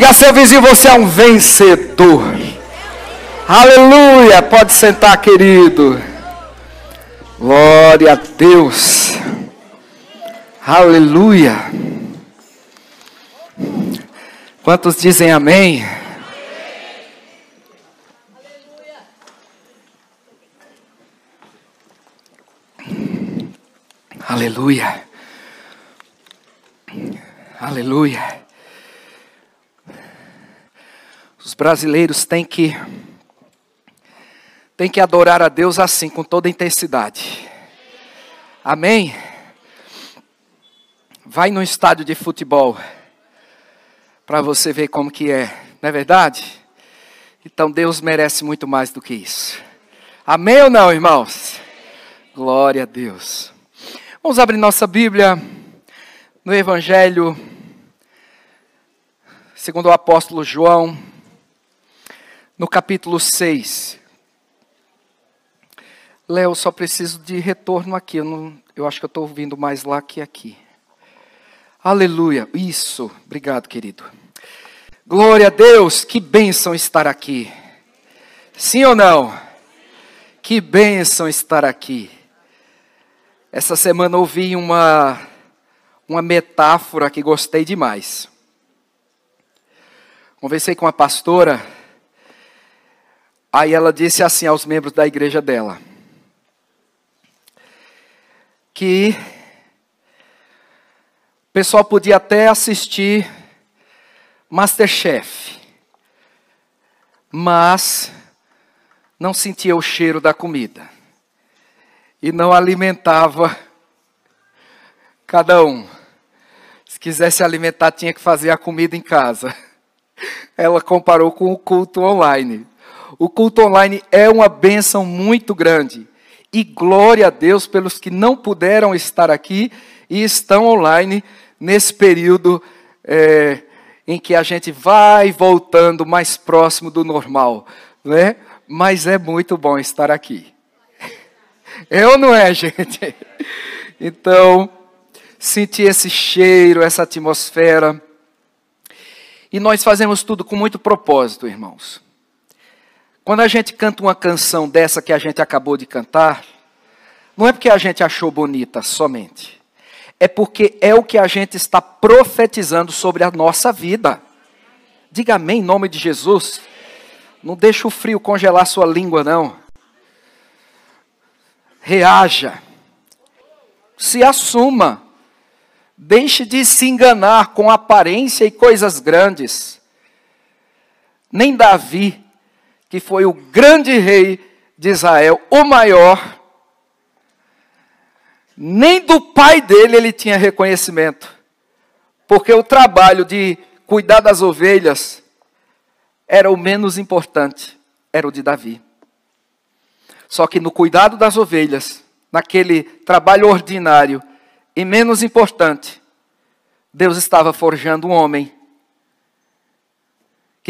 Diga a seu vizinho, você é um vencedor. Aleluia. Pode sentar, querido. Glória a Deus. Aleluia. Quantos dizem amém? Aleluia. Aleluia. Os brasileiros têm que têm que adorar a Deus assim, com toda intensidade. Amém? Vai no estádio de futebol para você ver como que é, não é verdade? Então Deus merece muito mais do que isso. Amém ou não, irmãos? Glória a Deus. Vamos abrir nossa Bíblia no Evangelho segundo o apóstolo João, no capítulo 6. Léo, só preciso de retorno aqui. Eu, não, eu acho que eu estou ouvindo mais lá que aqui. Aleluia. Isso. Obrigado, querido. Glória a Deus. Que bênção estar aqui. Sim ou não? Que bênção estar aqui. Essa semana ouvi uma, uma metáfora que gostei demais. Conversei com a pastora, aí ela disse assim aos membros da igreja dela: que o pessoal podia até assistir Masterchef, mas não sentia o cheiro da comida e não alimentava cada um. Se quisesse alimentar, tinha que fazer a comida em casa. Ela comparou com o culto online. O culto online é uma bênção muito grande. E glória a Deus pelos que não puderam estar aqui e estão online nesse período é, em que a gente vai voltando mais próximo do normal. Né? Mas é muito bom estar aqui. É ou não é, gente? Então, sentir esse cheiro, essa atmosfera. E nós fazemos tudo com muito propósito, irmãos. Quando a gente canta uma canção dessa que a gente acabou de cantar, não é porque a gente achou bonita somente. É porque é o que a gente está profetizando sobre a nossa vida. Diga amém em nome de Jesus. Não deixa o frio congelar sua língua, não reaja, se assuma, deixe de se enganar com aparência e coisas grandes. Nem Davi, que foi o grande rei de Israel, o maior, nem do pai dele ele tinha reconhecimento, porque o trabalho de cuidar das ovelhas era o menos importante, era o de Davi. Só que no cuidado das ovelhas, naquele trabalho ordinário e menos importante, Deus estava forjando um homem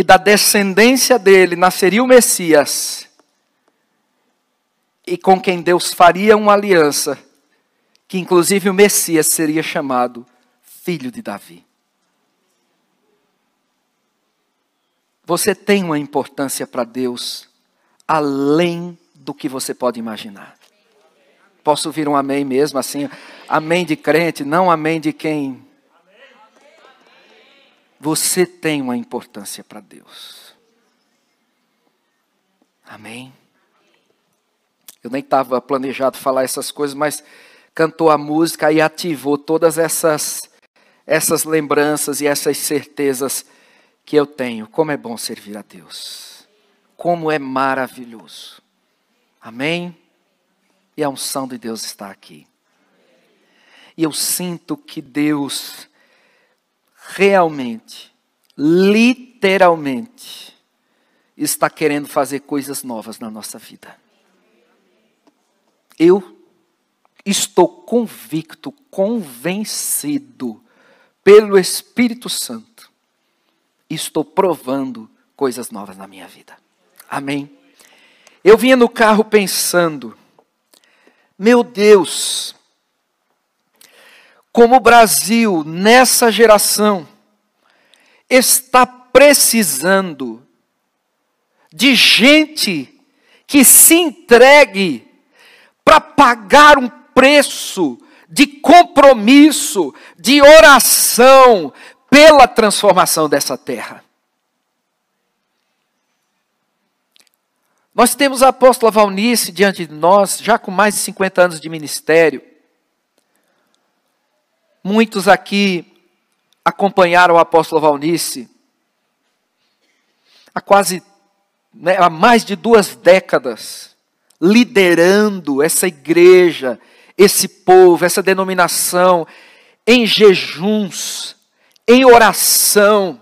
que da descendência dele nasceria o Messias e com quem Deus faria uma aliança, que inclusive o Messias seria chamado filho de Davi. Você tem uma importância para Deus além do que você pode imaginar. Posso ouvir um amém mesmo, assim, amém de crente, não amém de quem. Você tem uma importância para Deus. Amém? Eu nem estava planejado falar essas coisas, mas cantou a música e ativou todas essas, essas lembranças e essas certezas que eu tenho. Como é bom servir a Deus. Como é maravilhoso. Amém? E a unção de Deus está aqui. E eu sinto que Deus realmente, literalmente, está querendo fazer coisas novas na nossa vida. Eu estou convicto, convencido pelo Espírito Santo, estou provando coisas novas na minha vida. Amém. Eu vinha no carro pensando, meu Deus, como o Brasil, nessa geração, está precisando de gente que se entregue para pagar um preço de compromisso, de oração pela transformação dessa terra. Nós temos a apóstola Valnice diante de nós, já com mais de 50 anos de ministério. Muitos aqui acompanharam a apóstola Valnice há quase, né, há mais de duas décadas, liderando essa igreja, esse povo, essa denominação, em jejuns, em oração,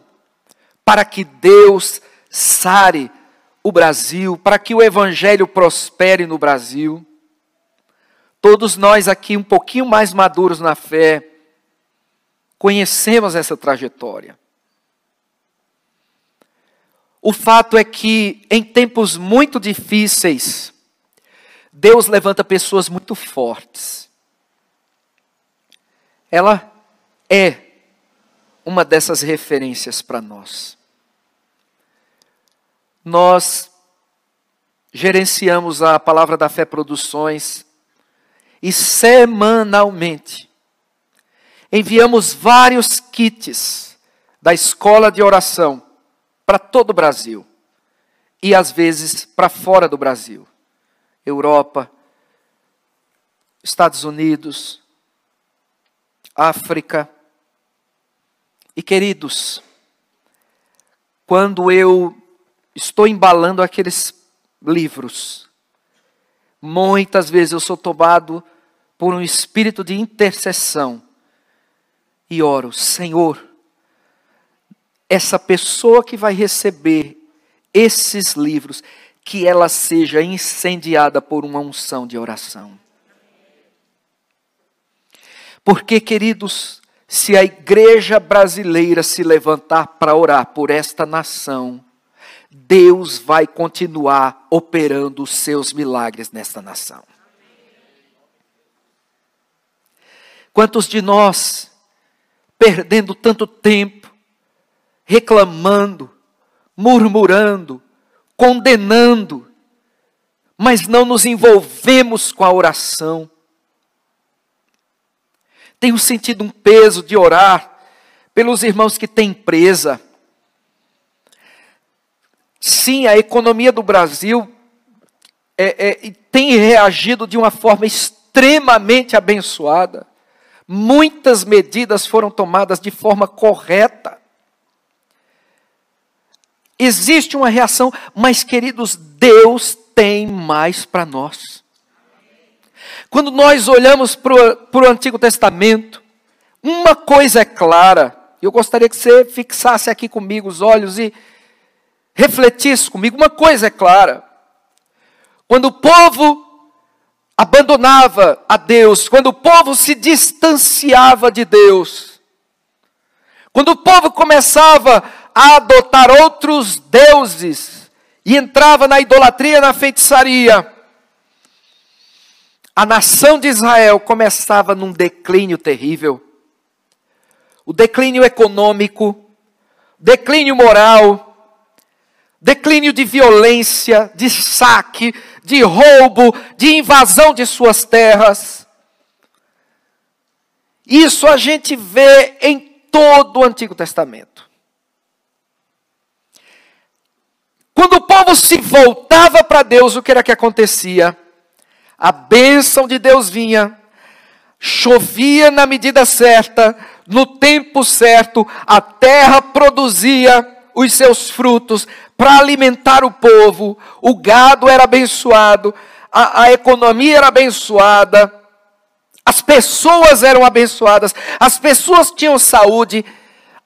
para que Deus sare o Brasil, para que o Evangelho prospere no Brasil. Todos nós aqui, um pouquinho mais maduros na fé, conhecemos essa trajetória. O fato é que, em tempos muito difíceis, Deus levanta pessoas muito fortes. Ela é uma dessas referências para nós. Nós gerenciamos a Palavra da Fé Produções e semanalmente enviamos vários kits da escola de oração para todo o Brasil e às vezes para fora do Brasil. Europa, Estados Unidos, África. E queridos, quando eu estou embalando aqueles livros, muitas vezes eu sou tomado por um espírito de intercessão e oro, Senhor, essa pessoa que vai receber esses livros, que ela seja incendiada por uma unção de oração. Porque, queridos, se a igreja brasileira se levantar para orar por esta nação, Deus vai continuar operando os seus milagres nesta nação. Quantos de nós, perdendo tanto tempo, reclamando, murmurando, condenando, mas não nos envolvemos com a oração. Tenho sentido um peso de orar pelos irmãos que têm empresa. Sim, a economia do Brasil é, é, tem reagido de uma forma extremamente abençoada. Muitas medidas foram tomadas de forma correta. Existe uma reação, mas queridos, Deus tem mais para nós. Quando nós olhamos para o Antigo Testamento, uma coisa é clara, eu gostaria que você fixasse aqui comigo os olhos e refletisse comigo. Uma coisa é clara: quando o povo abandonava a Deus, quando o povo se distanciava de Deus, quando o povo começava a adotar outros deuses e entrava na idolatria, na feitiçaria, a nação de Israel começava num declínio terrível. O declínio econômico, declínio moral, declínio de violência, de saque, de roubo, de invasão de suas terras. Isso a gente vê em todo o Antigo Testamento. Quando o povo se voltava para Deus, o que era que acontecia? A bênção de Deus vinha, chovia na medida certa, no tempo certo, a terra produzia os seus frutos para alimentar o povo, o gado era abençoado, a, a economia era abençoada, as pessoas eram abençoadas, as pessoas tinham saúde,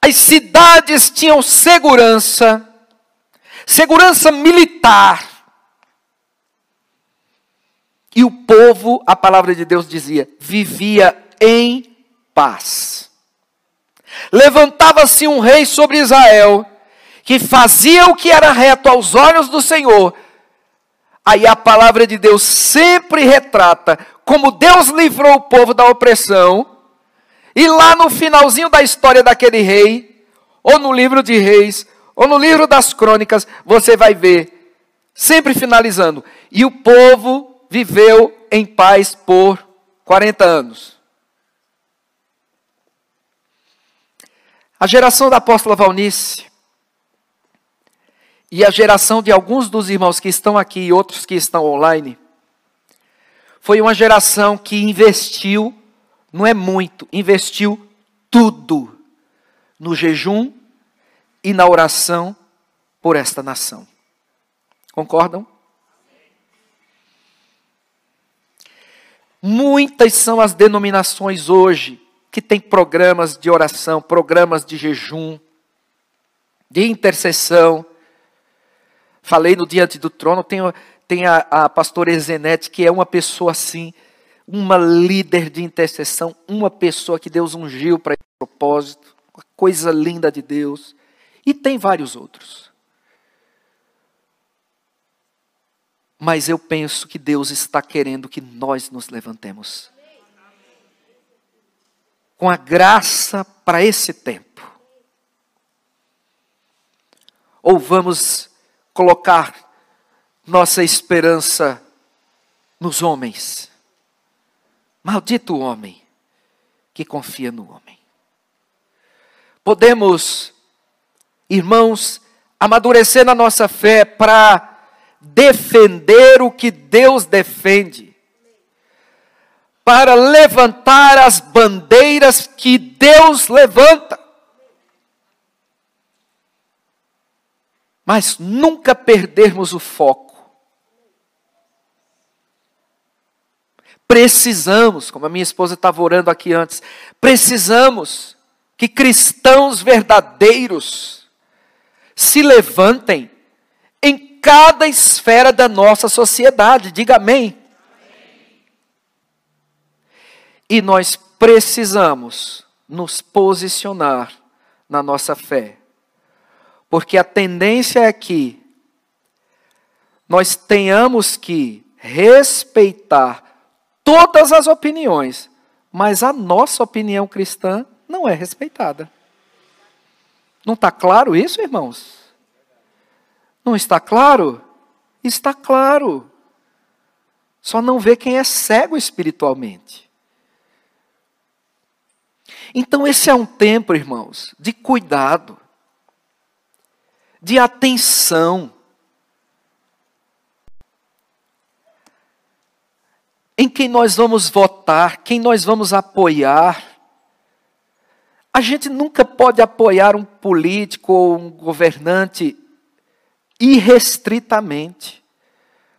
as cidades tinham segurança segurança militar. E o povo, a palavra de Deus dizia, vivia em paz. Levantava-se um rei sobre Israel, que fazia o que era reto aos olhos do Senhor. Aí a palavra de Deus sempre retrata como Deus livrou o povo da opressão. E lá no finalzinho da história daquele rei, ou no livro de Reis, ou no livro das crônicas, você vai ver, sempre finalizando, e o povo viveu em paz por 40 anos. A geração da apóstola Valnice e a geração de alguns dos irmãos que estão aqui e outros que estão online foi uma geração que investiu, não é muito, investiu tudo no jejum e na oração por esta nação. Concordam? Muitas são as denominações hoje que têm programas de oração, programas de jejum, de intercessão. Falei no Diante do Trono, tem, tem a, a pastora Ezenete, que é uma pessoa assim, uma líder de intercessão, uma pessoa que Deus ungiu para esse propósito, uma coisa linda de Deus. E tem vários outros. Mas eu penso que Deus está querendo que nós nos levantemos. Com a graça para esse tempo. Ou vamos colocar nossa esperança nos homens. Maldito o homem que confia no homem. Podemos, irmãos, amadurecer na nossa fé para defender o que Deus defende, para levantar as bandeiras que Deus levanta. Mas nunca perdermos o foco. Precisamos, como a minha esposa estava orando aqui antes, precisamos que cristãos verdadeiros se levantem em cada esfera da nossa sociedade. Diga amém. amém. E nós precisamos nos posicionar na nossa fé. Porque a tendência é que nós tenhamos que respeitar todas as opiniões, mas a nossa opinião cristã não é respeitada. Não está claro isso, irmãos? Não está claro? Está claro. Só não vê quem é cego espiritualmente. Então, esse é um tempo, irmãos, de cuidado, de atenção, em quem nós vamos votar, quem nós vamos apoiar. A gente nunca pode apoiar um político ou um governante irrestritamente.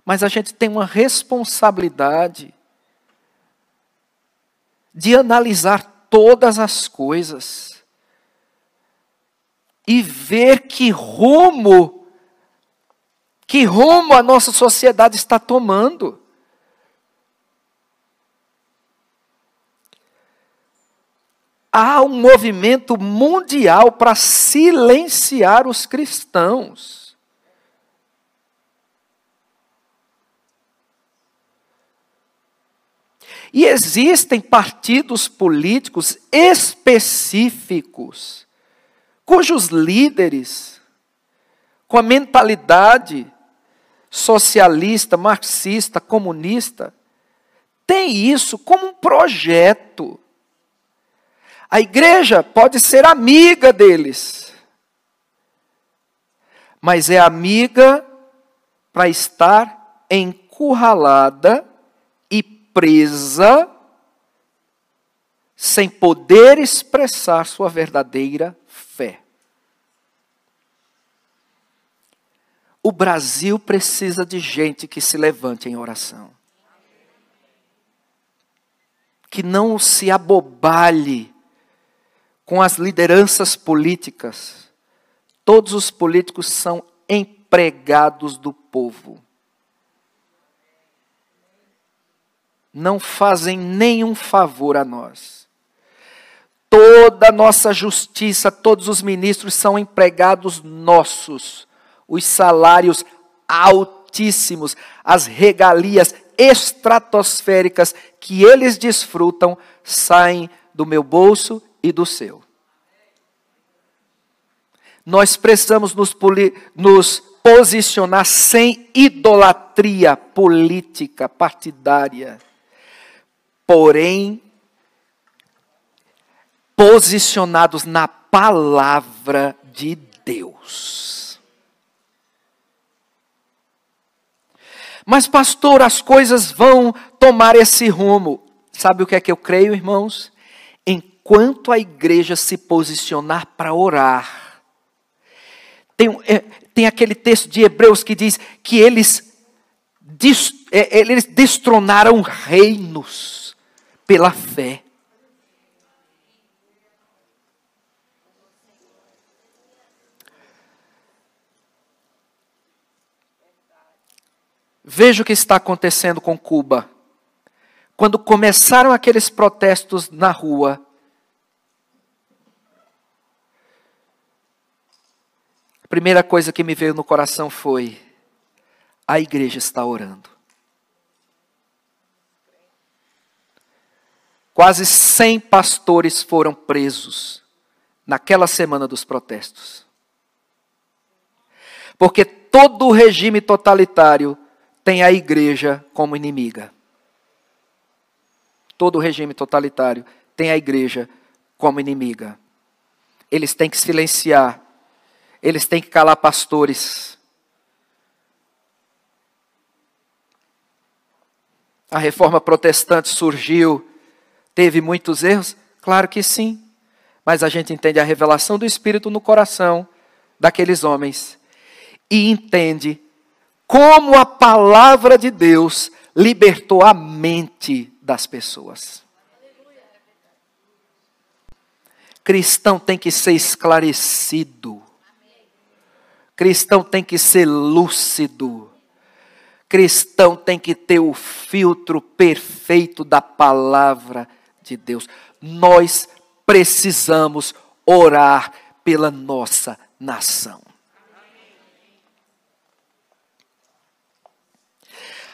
Mas a gente tem uma responsabilidade de analisar todas as coisas e ver que rumo que rumo a nossa sociedade está tomando. Há um movimento mundial para silenciar os cristãos. E existem partidos políticos específicos, cujos líderes, com a mentalidade socialista, marxista, comunista, têm isso como um projeto. A igreja pode ser amiga deles, mas é amiga para estar encurralada presa, sem poder expressar sua verdadeira fé. O Brasil precisa de gente que se levante em oração. Que não se abobale com as lideranças políticas. Todos os políticos são empregados do povo. não fazem nenhum favor a nós. Toda a nossa justiça, todos os ministros são empregados nossos. Os salários altíssimos, as regalias estratosféricas que eles desfrutam saem do meu bolso e do seu. Nós precisamos nos, nos posicionar sem idolatria política, partidária. Porém, posicionados na palavra de Deus. Mas, pastor, as coisas vão tomar esse rumo. Sabe o que é que eu creio, irmãos? Enquanto a igreja se posicionar para orar, tem, é, tem aquele texto de Hebreus que diz que eles, é, eles destronaram reinos pela fé. Veja o que está acontecendo com Cuba. Quando começaram aqueles protestos na rua, a primeira coisa que me veio no coração foi: a igreja está orando. Quase 100 pastores foram presos naquela semana dos protestos. Porque todo o regime totalitário tem a igreja como inimiga. Todo regime totalitário tem a igreja como inimiga. Eles têm que silenciar, eles têm que calar pastores. A reforma protestante surgiu, teve muitos erros? Claro que sim. Mas a gente entende a revelação do Espírito no coração daqueles homens e entende como a palavra de Deus libertou a mente das pessoas. Cristão tem que ser esclarecido. Cristão tem que ser lúcido. Cristão tem que ter o filtro perfeito da palavra de Deus. Nós precisamos orar pela nossa nação.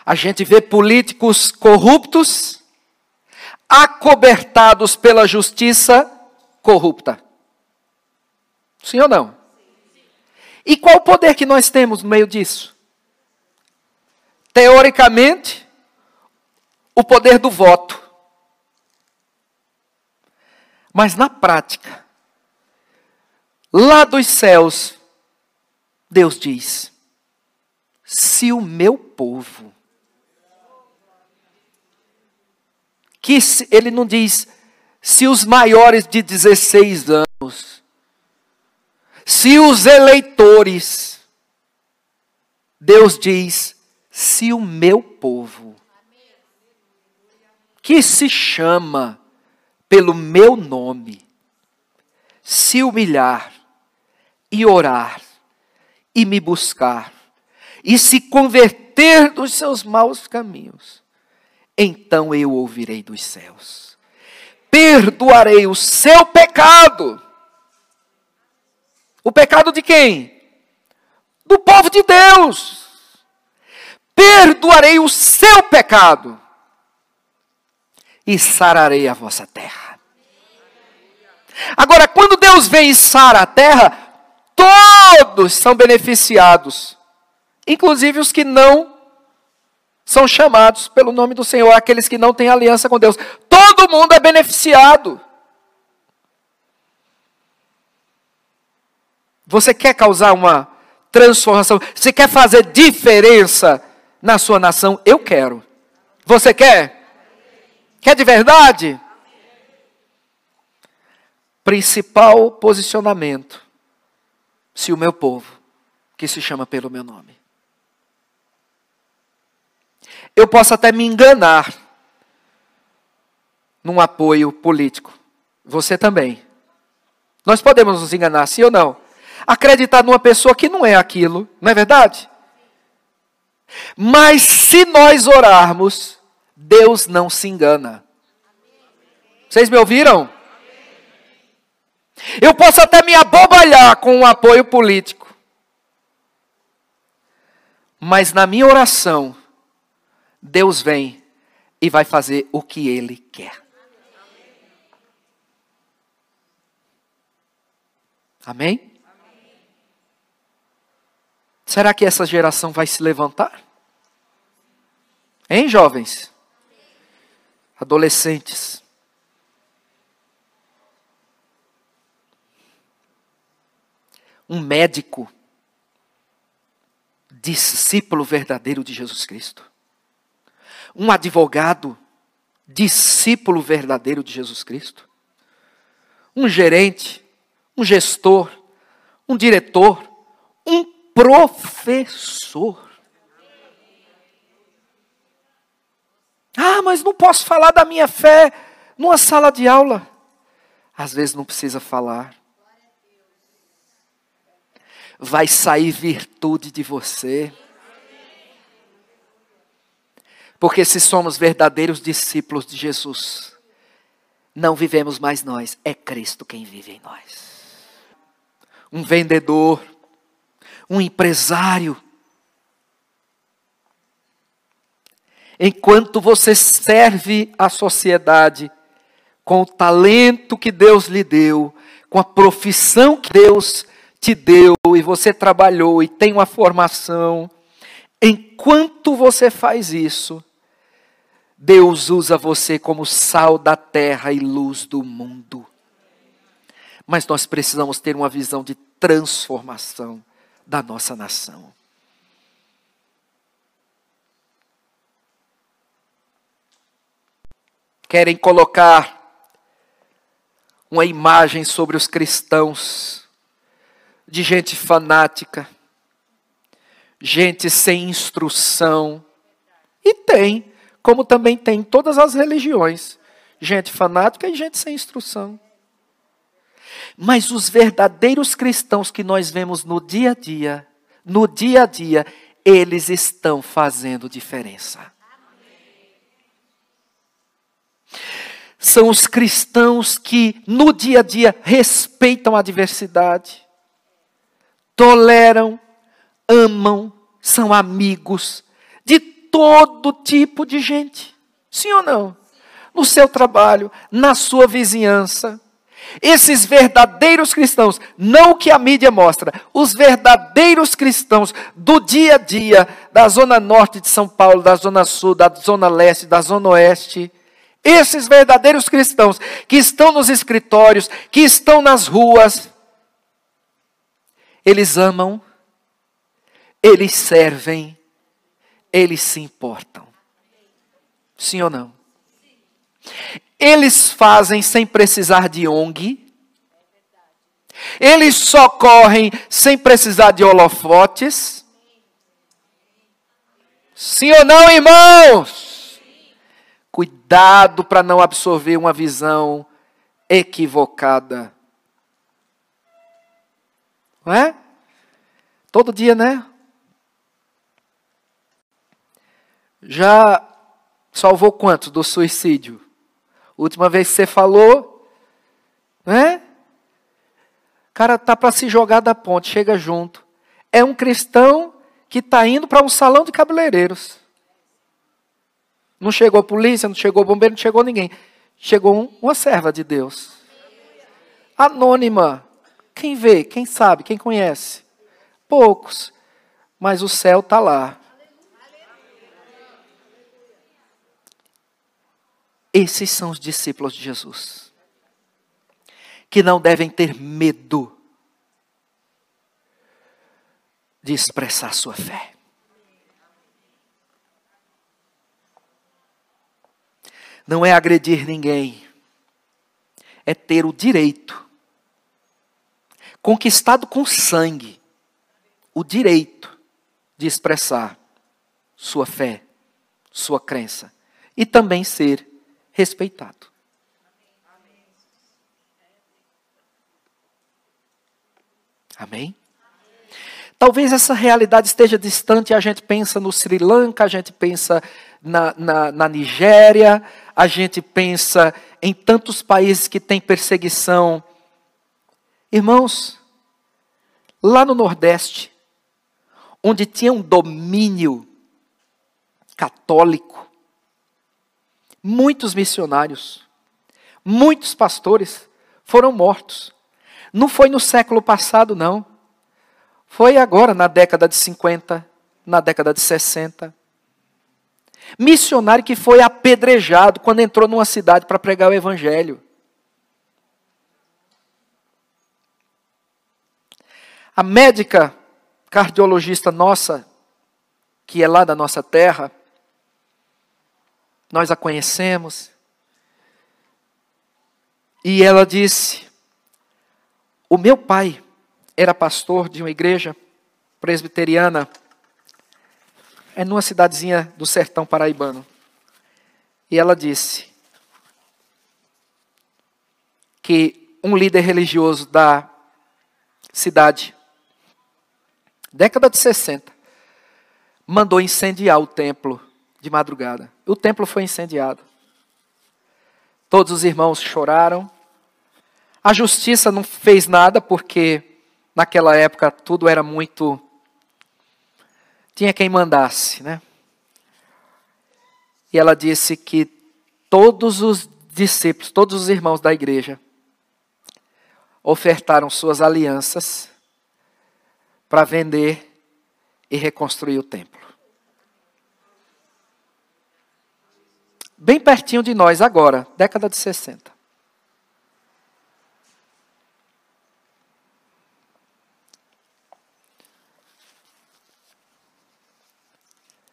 A gente vê políticos corruptos, acobertados pela justiça corrupta. Sim ou não? E qual o poder que nós temos no meio disso? Teoricamente, o poder do voto. Mas na prática, lá dos céus, Deus diz: se o meu povo ele não diz se os maiores de 16 anos, se os eleitores, Deus diz, se o meu povo, que se chama pelo meu nome, se humilhar e orar e me buscar e se converter dos seus maus caminhos, então eu ouvirei dos céus. Perdoarei o seu pecado. O pecado de quem? Do povo de Deus. Perdoarei o seu pecado e sararei a vossa terra. Agora, quando Deus vem e sara a terra, todos são beneficiados, inclusive os que não são chamados pelo nome do Senhor, aqueles que não têm aliança com Deus. Todo mundo é beneficiado. Você quer causar uma transformação? Você quer fazer diferença na sua nação? Eu quero. Você quer? Quer de verdade? Principal posicionamento. Se o meu povo, que se chama pelo meu nome, eu posso até me enganar num apoio político. Você também. Nós podemos nos enganar, sim ou não? Acreditar numa pessoa que não é aquilo, não é verdade? Mas se nós orarmos, Deus não se engana. Vocês me ouviram? Eu posso até me abobalhar com um apoio político. Mas na minha oração, Deus vem e vai fazer o que Ele quer. Amém? Será que essa geração vai se levantar? Hein, jovens? Adolescentes. Um médico, discípulo verdadeiro de Jesus Cristo. Um advogado, discípulo verdadeiro de Jesus Cristo. Um gerente, um gestor, um diretor, um professor. Ah, mas não posso falar da minha fé numa sala de aula. Às vezes não precisa falar. Vai sair virtude de você. Porque se somos verdadeiros discípulos de Jesus, não vivemos mais nós, é Cristo quem vive em nós. Um vendedor, um empresário, enquanto você serve a sociedade com o talento que Deus lhe deu, com a profissão que Deus te deu e você trabalhou e tem uma formação, enquanto você faz isso, Deus usa você como sal da terra e luz do mundo. Mas nós precisamos ter uma visão de transformação da nossa nação. Querem colocar uma imagem sobre os cristãos de gente fanática, gente sem instrução. E tem como também tem em todas as religiões, gente fanática e gente sem instrução. Mas os verdadeiros cristãos que nós vemos no dia a dia, no dia a dia, eles estão fazendo diferença. São os cristãos que no dia a dia respeitam a diversidade, toleram, amam, são amigos de todo tipo de gente. Sim ou não? No seu trabalho, na sua vizinhança. Esses verdadeiros cristãos, não o que a mídia mostra, os verdadeiros cristãos do dia a dia, da zona norte de São Paulo, da zona sul, da zona leste, da zona oeste, esses verdadeiros cristãos que estão nos escritórios, que estão nas ruas, eles amam, eles servem, eles se importam. Sim ou não? Eles fazem sem precisar de ONG. Eles socorrem sem precisar de holofotes. Sim ou não, irmãos? Cuidado para não absorver uma visão equivocada. Não é? Todo dia, né? Já salvou quanto do suicídio? Última vez que você falou, né? Cara tá para se jogar da ponte, chega junto. É um cristão que está indo para um salão de cabeleireiros. Não chegou polícia, não chegou bombeiro, não chegou ninguém. Chegou um, uma serva de Deus. Anônima. Quem vê, quem sabe, quem conhece? Poucos. Mas o céu está lá. Esses são os discípulos de Jesus, que não devem ter medo de expressar sua fé. Não é agredir ninguém, é ter o direito, conquistado com sangue, o direito de expressar sua fé, sua crença e também ser respeitado. Amém? Talvez essa realidade esteja distante, a gente pensa no Sri Lanka, a gente pensa na, na, na Nigéria, a gente pensa em tantos países que têm perseguição. Irmãos, lá no Nordeste, onde tinha um domínio católico, muitos missionários, muitos pastores foram mortos. Não foi no século passado, não. Foi agora, na década de 50, na década de 60. Missionário que foi apedrejado quando entrou numa cidade para pregar o evangelho. A médica cardiologista nossa, que é lá da nossa terra, nós a conhecemos, e ela disse: O meu pai era pastor de uma igreja presbiteriana, é numa cidadezinha do sertão paraibano. E ela disse que um líder religioso da cidade década de 60, mandou incendiar o templo de madrugada. O templo foi incendiado. Todos os irmãos choraram. A justiça não fez nada porque naquela época tudo era muito tinha quem mandasse, né? E ela disse que todos os discípulos, todos os irmãos da igreja ofertaram suas alianças para vender e reconstruir o templo. Bem pertinho de nós agora, década de 60.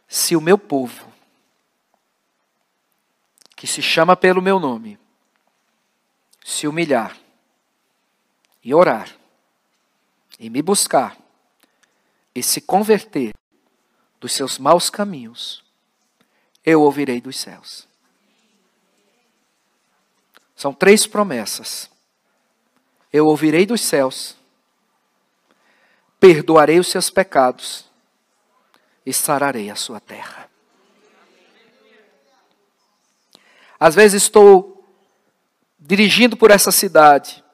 Se o meu povo, que se chama pelo meu nome, se humilhar e orar e me buscar, e se converter dos seus maus caminhos, eu ouvirei dos céus. São três promessas. Eu ouvirei dos céus, perdoarei os seus pecados e sararei a sua terra. Às vezes estou dirigindo por essa cidade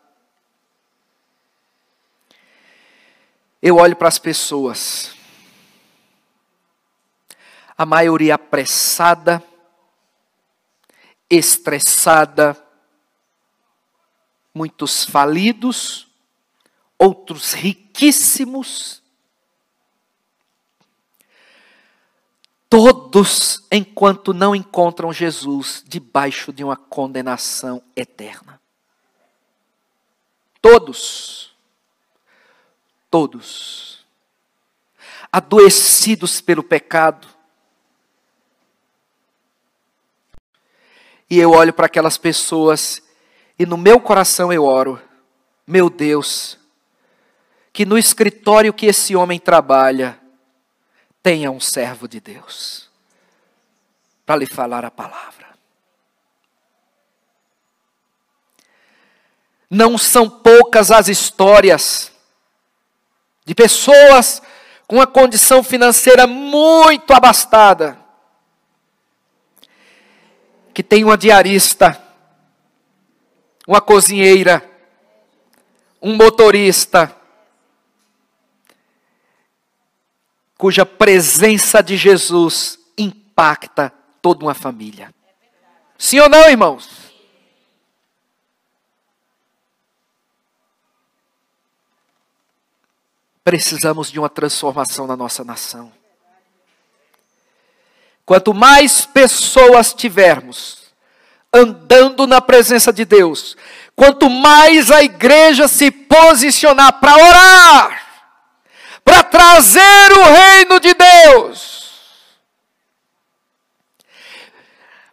Eu olho para as pessoas. A maioria apressada, estressada, muitos falidos, outros riquíssimos. Todos, enquanto não encontram Jesus, debaixo de uma condenação eterna. Todos todos, adoecidos pelo pecado. E eu olho para aquelas pessoas e no meu coração eu oro, meu Deus, que no escritório que esse homem trabalha, tenha um servo de Deus para lhe falar a palavra. Não são poucas as histórias de pessoas com uma condição financeira muito abastada, que tem uma diarista, uma cozinheira, um motorista, cuja presença de Jesus impacta toda uma família. Sim ou não, irmãos? Precisamos de uma transformação na nossa nação. Quanto mais pessoas tivermos andando na presença de Deus, quanto mais a igreja se posicionar para orar, para trazer o reino de Deus,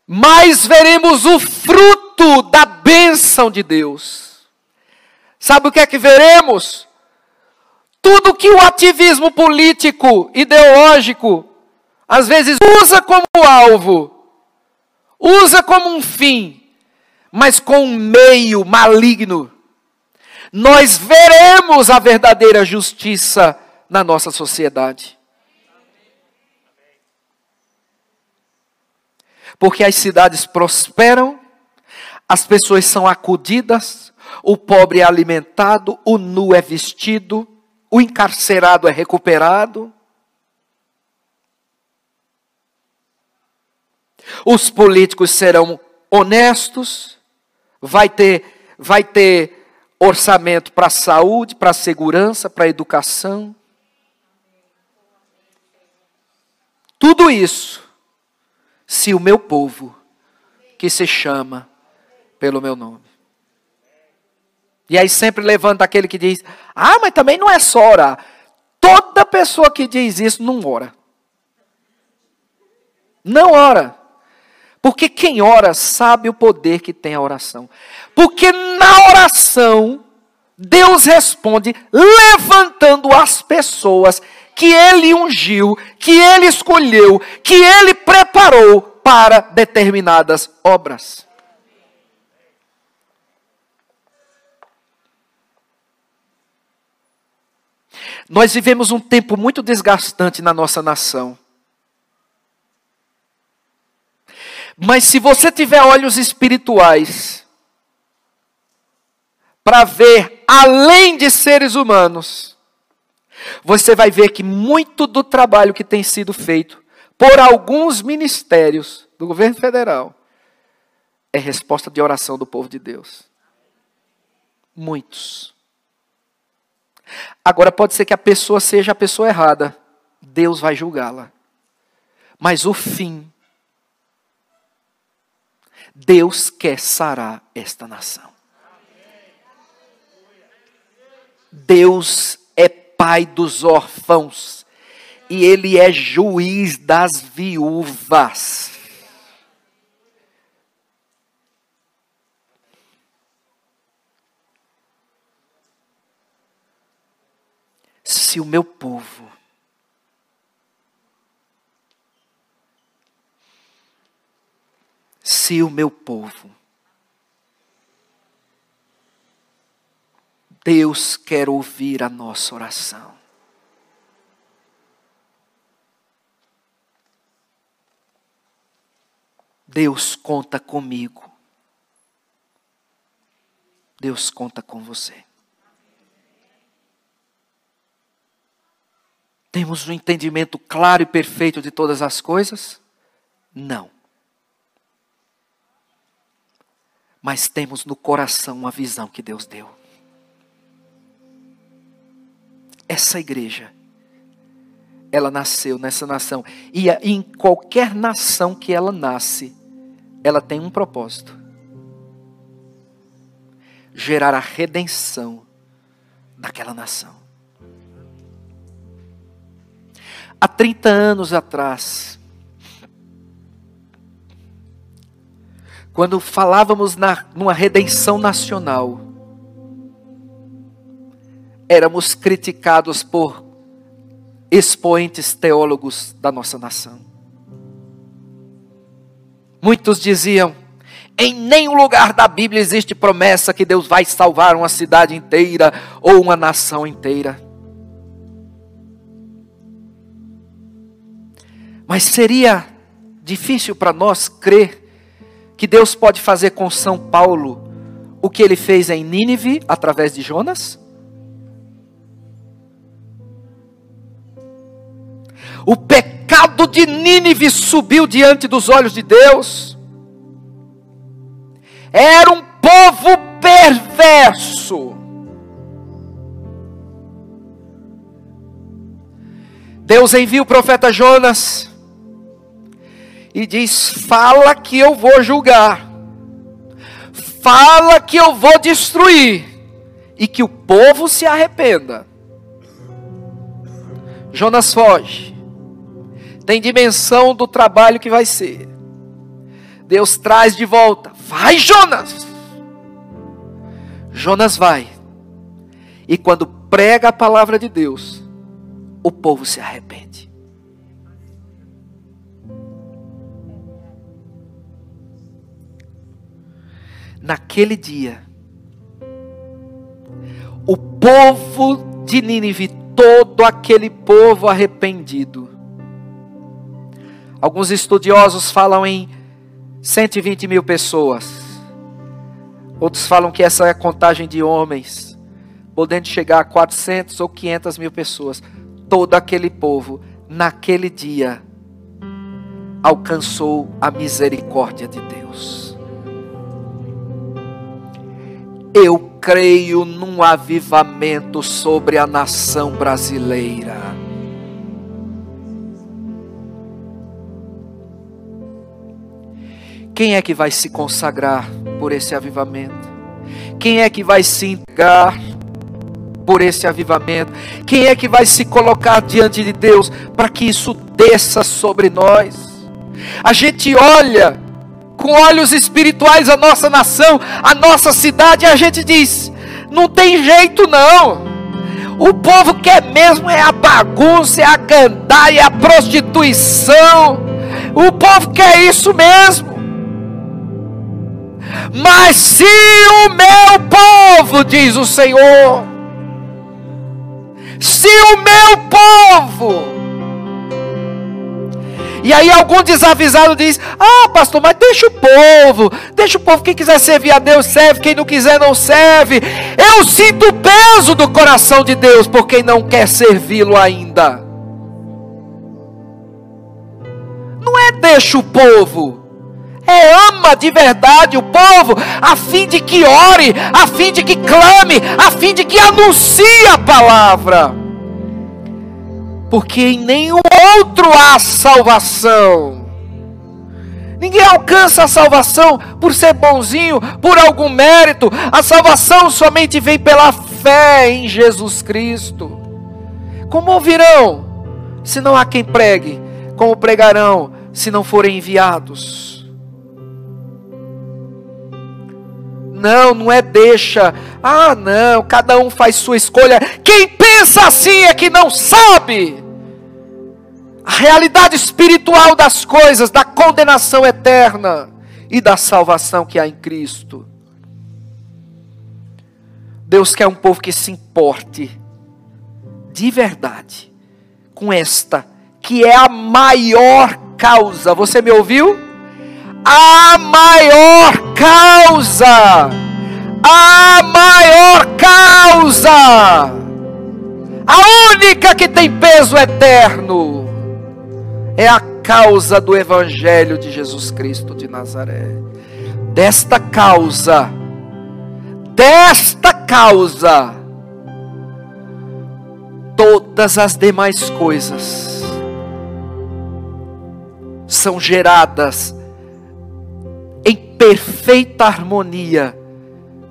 mais veremos o fruto da bênção de Deus. Sabe o que é que veremos? Tudo que o ativismo político, ideológico, às vezes usa como alvo, usa como um fim, mas com um meio maligno, nós veremos a verdadeira justiça na nossa sociedade. Porque as cidades prosperam, as pessoas são acudidas, o pobre é alimentado, o nu é vestido, o encarcerado é recuperado, Os políticos serão honestos, vai ter, vai ter orçamento para a saúde, para a segurança, para a educação. Tudo isso, se o meu povo, que se chama pelo meu nome. E aí sempre levanta aquele que diz: Ah, mas também não é só orar. Toda pessoa que diz isso não ora. Não ora. Porque quem ora sabe o poder que tem a oração. Porque na oração, Deus responde levantando as pessoas que Ele ungiu, que Ele escolheu, que Ele preparou para determinadas obras. Nós vivemos um tempo muito desgastante na nossa nação. Mas se você tiver olhos espirituais para ver além de seres humanos, você vai ver que muito do trabalho que tem sido feito por alguns ministérios do governo federal é resposta de oração do povo de Deus. Muitos. Agora pode ser que a pessoa seja a pessoa errada. Deus vai julgá-la. Mas o fim Deus quer sarar esta nação. Deus é pai dos órfãos e ele é juiz das viúvas. Se o meu povo se o meu povo. Deus quer ouvir a nossa oração. Deus conta comigo. Deus conta com você. Temos um entendimento claro e perfeito de todas as coisas? Não. Mas temos no coração uma visão que Deus deu. Essa igreja, ela nasceu nessa nação. E em qualquer nação que ela nasce, ela tem um propósito: gerar a redenção daquela nação. Há 30 anos atrás, quando falávamos na, numa redenção nacional, éramos criticados por expoentes teólogos da nossa nação. Muitos diziam: em nenhum lugar da Bíblia existe promessa que Deus vai salvar uma cidade inteira ou uma nação inteira. Mas seria difícil para nós crer que Deus pode fazer com São Paulo o que ele fez em Nínive através de Jonas? O pecado de Nínive subiu diante dos olhos de Deus. Era um povo perverso. Deus envia o profeta Jonas e diz: Fala que eu vou julgar, fala que eu vou destruir, e que o povo se arrependa. Jonas foge, tem dimensão do trabalho que vai ser. Deus traz de volta: Vai, Jonas! Jonas vai, e quando prega a palavra de Deus, o povo se arrepende. Naquele dia, o povo de Nínive, todo aquele povo arrependido, alguns estudiosos falam em 120 mil pessoas, outros falam que essa é a contagem de homens, podendo chegar a 400 ou 500 mil pessoas, todo aquele povo, naquele dia, alcançou a misericórdia de Deus. Eu creio num avivamento sobre a nação brasileira. Quem é que vai se consagrar por esse avivamento? Quem é que vai se entregar por esse avivamento? Quem é que vai se colocar diante de Deus para que isso desça sobre nós? A gente olha com olhos espirituais a nossa nação, a nossa cidade, e a gente diz: não tem jeito não. O povo quer mesmo é a bagunça, é a gandaia, é a prostituição. O povo quer isso mesmo. Mas se o meu povo, diz o Senhor, se o meu povo, e aí algum desavisado diz: Ah, pastor, mas deixa o povo, deixa o povo, quem quiser servir a Deus serve, quem não quiser não serve. Eu sinto o peso do coração de Deus por quem não quer servi-lo ainda. Não é deixa o povo, é ama de verdade o povo, a fim de que ore, a fim de que clame, a fim de que anuncie a palavra. Porque em nenhum outro há salvação. Ninguém alcança a salvação por ser bonzinho, por algum mérito. A salvação somente vem pela fé em Jesus Cristo. Como ouvirão se não há quem pregue? Como pregarão se não forem enviados? Não, não é deixa. Ah, não, cada um faz sua escolha. Quem pensa assim é que não sabe a realidade espiritual das coisas, da condenação eterna e da salvação que há em Cristo. Deus quer um povo que se importe de verdade com esta, que é a maior causa. Você me ouviu? A maior causa, a maior causa, a única que tem peso eterno, é a causa do Evangelho de Jesus Cristo de Nazaré. Desta causa, desta causa, todas as demais coisas são geradas perfeita harmonia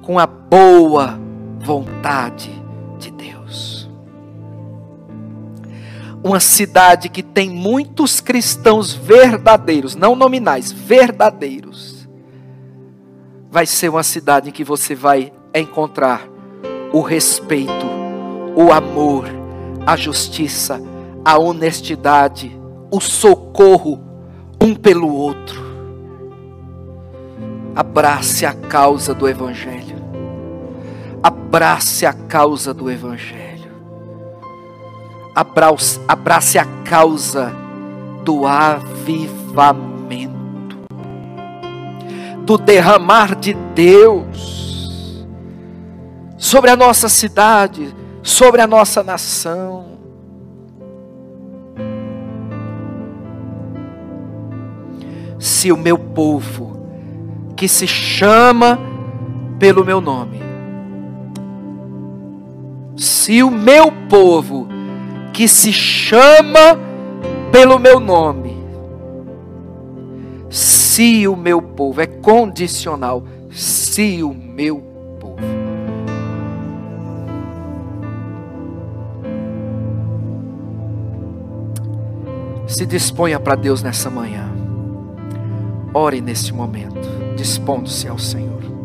com a boa vontade de Deus. Uma cidade que tem muitos cristãos verdadeiros, não nominais, verdadeiros, vai ser uma cidade em que você vai encontrar o respeito, o amor, a justiça, a honestidade, o socorro um pelo outro Abrace a causa do Evangelho. Abrace a causa do Evangelho. Abrace, abrace a causa do avivamento, do derramar de Deus sobre a nossa cidade, sobre a nossa nação. Se o meu povo que se chama pelo meu nome. Se o meu povo, que se chama pelo meu nome, se o meu povo, é condicional, se o meu povo. Se disponha para Deus nessa manhã. Ore neste momento dispondo-se ao Senhor.